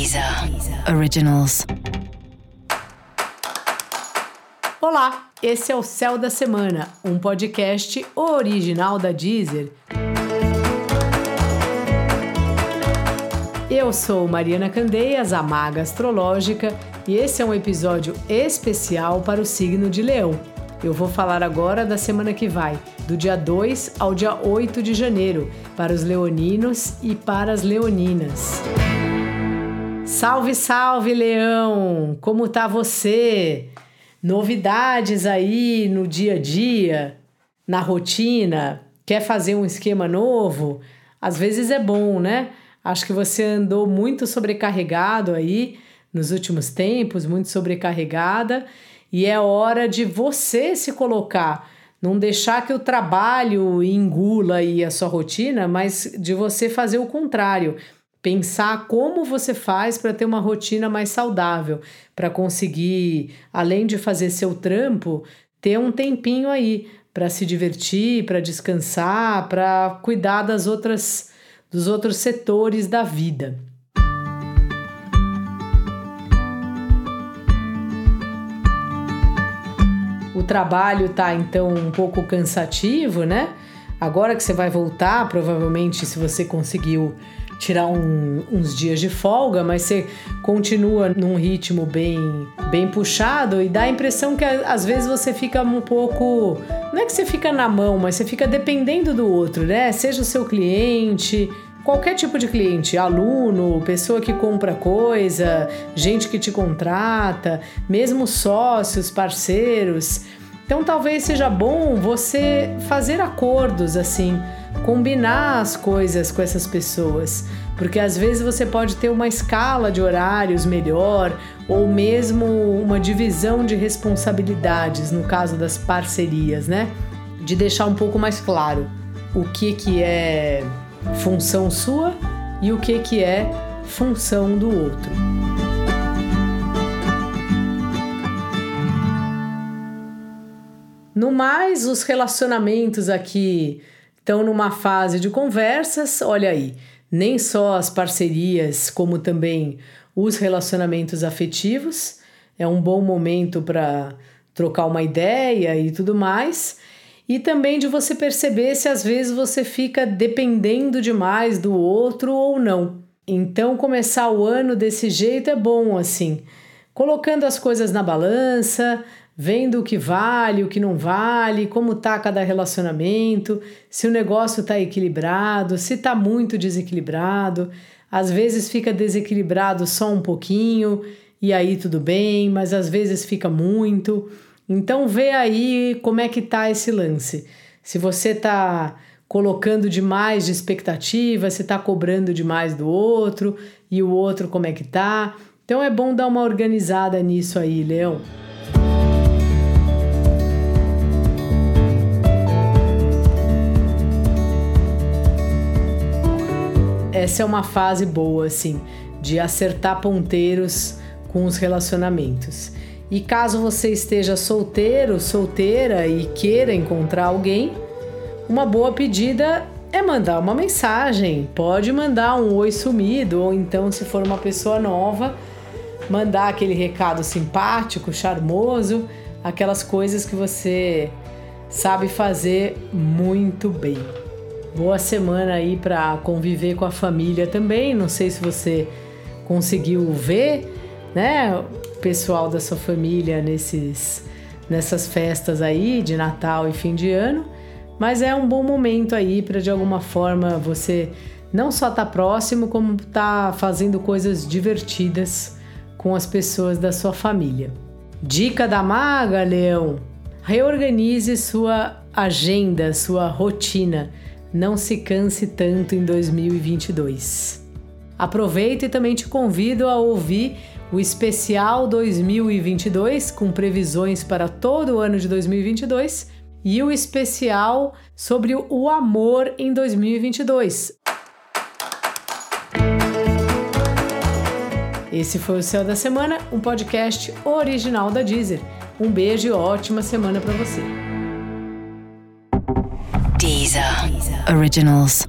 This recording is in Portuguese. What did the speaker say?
Deezer Originals. Olá, esse é o Céu da Semana, um podcast original da Deezer. Eu sou Mariana Candeias, a maga astrológica, e esse é um episódio especial para o signo de Leão. Eu vou falar agora da semana que vai, do dia 2 ao dia 8 de janeiro, para os leoninos e para as leoninas. Salve, salve, Leão! Como tá você? Novidades aí no dia a dia, na rotina? Quer fazer um esquema novo? Às vezes é bom, né? Acho que você andou muito sobrecarregado aí nos últimos tempos, muito sobrecarregada, e é hora de você se colocar, não deixar que o trabalho engula aí a sua rotina, mas de você fazer o contrário pensar como você faz para ter uma rotina mais saudável, para conseguir, além de fazer seu trampo, ter um tempinho aí para se divertir, para descansar, para cuidar das outras dos outros setores da vida. O trabalho tá então um pouco cansativo, né? Agora que você vai voltar, provavelmente se você conseguiu tirar um, uns dias de folga, mas você continua num ritmo bem, bem puxado e dá a impressão que às vezes você fica um pouco. Não é que você fica na mão, mas você fica dependendo do outro, né? Seja o seu cliente, qualquer tipo de cliente, aluno, pessoa que compra coisa, gente que te contrata, mesmo sócios, parceiros. Então talvez seja bom você fazer acordos assim combinar as coisas com essas pessoas, porque às vezes você pode ter uma escala de horários melhor ou mesmo uma divisão de responsabilidades no caso das parcerias, né? De deixar um pouco mais claro o que que é função sua e o que que é função do outro. No mais, os relacionamentos aqui estão numa fase de conversas, olha aí, nem só as parcerias, como também os relacionamentos afetivos. É um bom momento para trocar uma ideia e tudo mais. E também de você perceber se às vezes você fica dependendo demais do outro ou não. Então, começar o ano desse jeito é bom, assim, colocando as coisas na balança, vendo o que vale, o que não vale, como tá cada relacionamento, se o negócio tá equilibrado, se tá muito desequilibrado. Às vezes fica desequilibrado só um pouquinho e aí tudo bem, mas às vezes fica muito. Então vê aí como é que tá esse lance. Se você tá colocando demais de expectativa, se tá cobrando demais do outro e o outro como é que tá. Então é bom dar uma organizada nisso aí, Leão. Essa é uma fase boa, assim, de acertar ponteiros com os relacionamentos. E caso você esteja solteiro, solteira e queira encontrar alguém, uma boa pedida é mandar uma mensagem. Pode mandar um oi sumido, ou então, se for uma pessoa nova, mandar aquele recado simpático, charmoso, aquelas coisas que você sabe fazer muito bem. Boa semana aí para conviver com a família também. Não sei se você conseguiu ver, né, o pessoal da sua família nesses nessas festas aí de Natal e fim de ano, mas é um bom momento aí para de alguma forma você não só estar tá próximo, como estar tá fazendo coisas divertidas com as pessoas da sua família. Dica da maga, Leão: reorganize sua agenda, sua rotina não se canse tanto em 2022. Aproveito e também te convido a ouvir o especial 2022 com previsões para todo o ano de 2022 e o especial sobre o amor em 2022. Esse foi o Céu da Semana, um podcast original da Deezer. Um beijo e ótima semana para você. Deezer. Originals.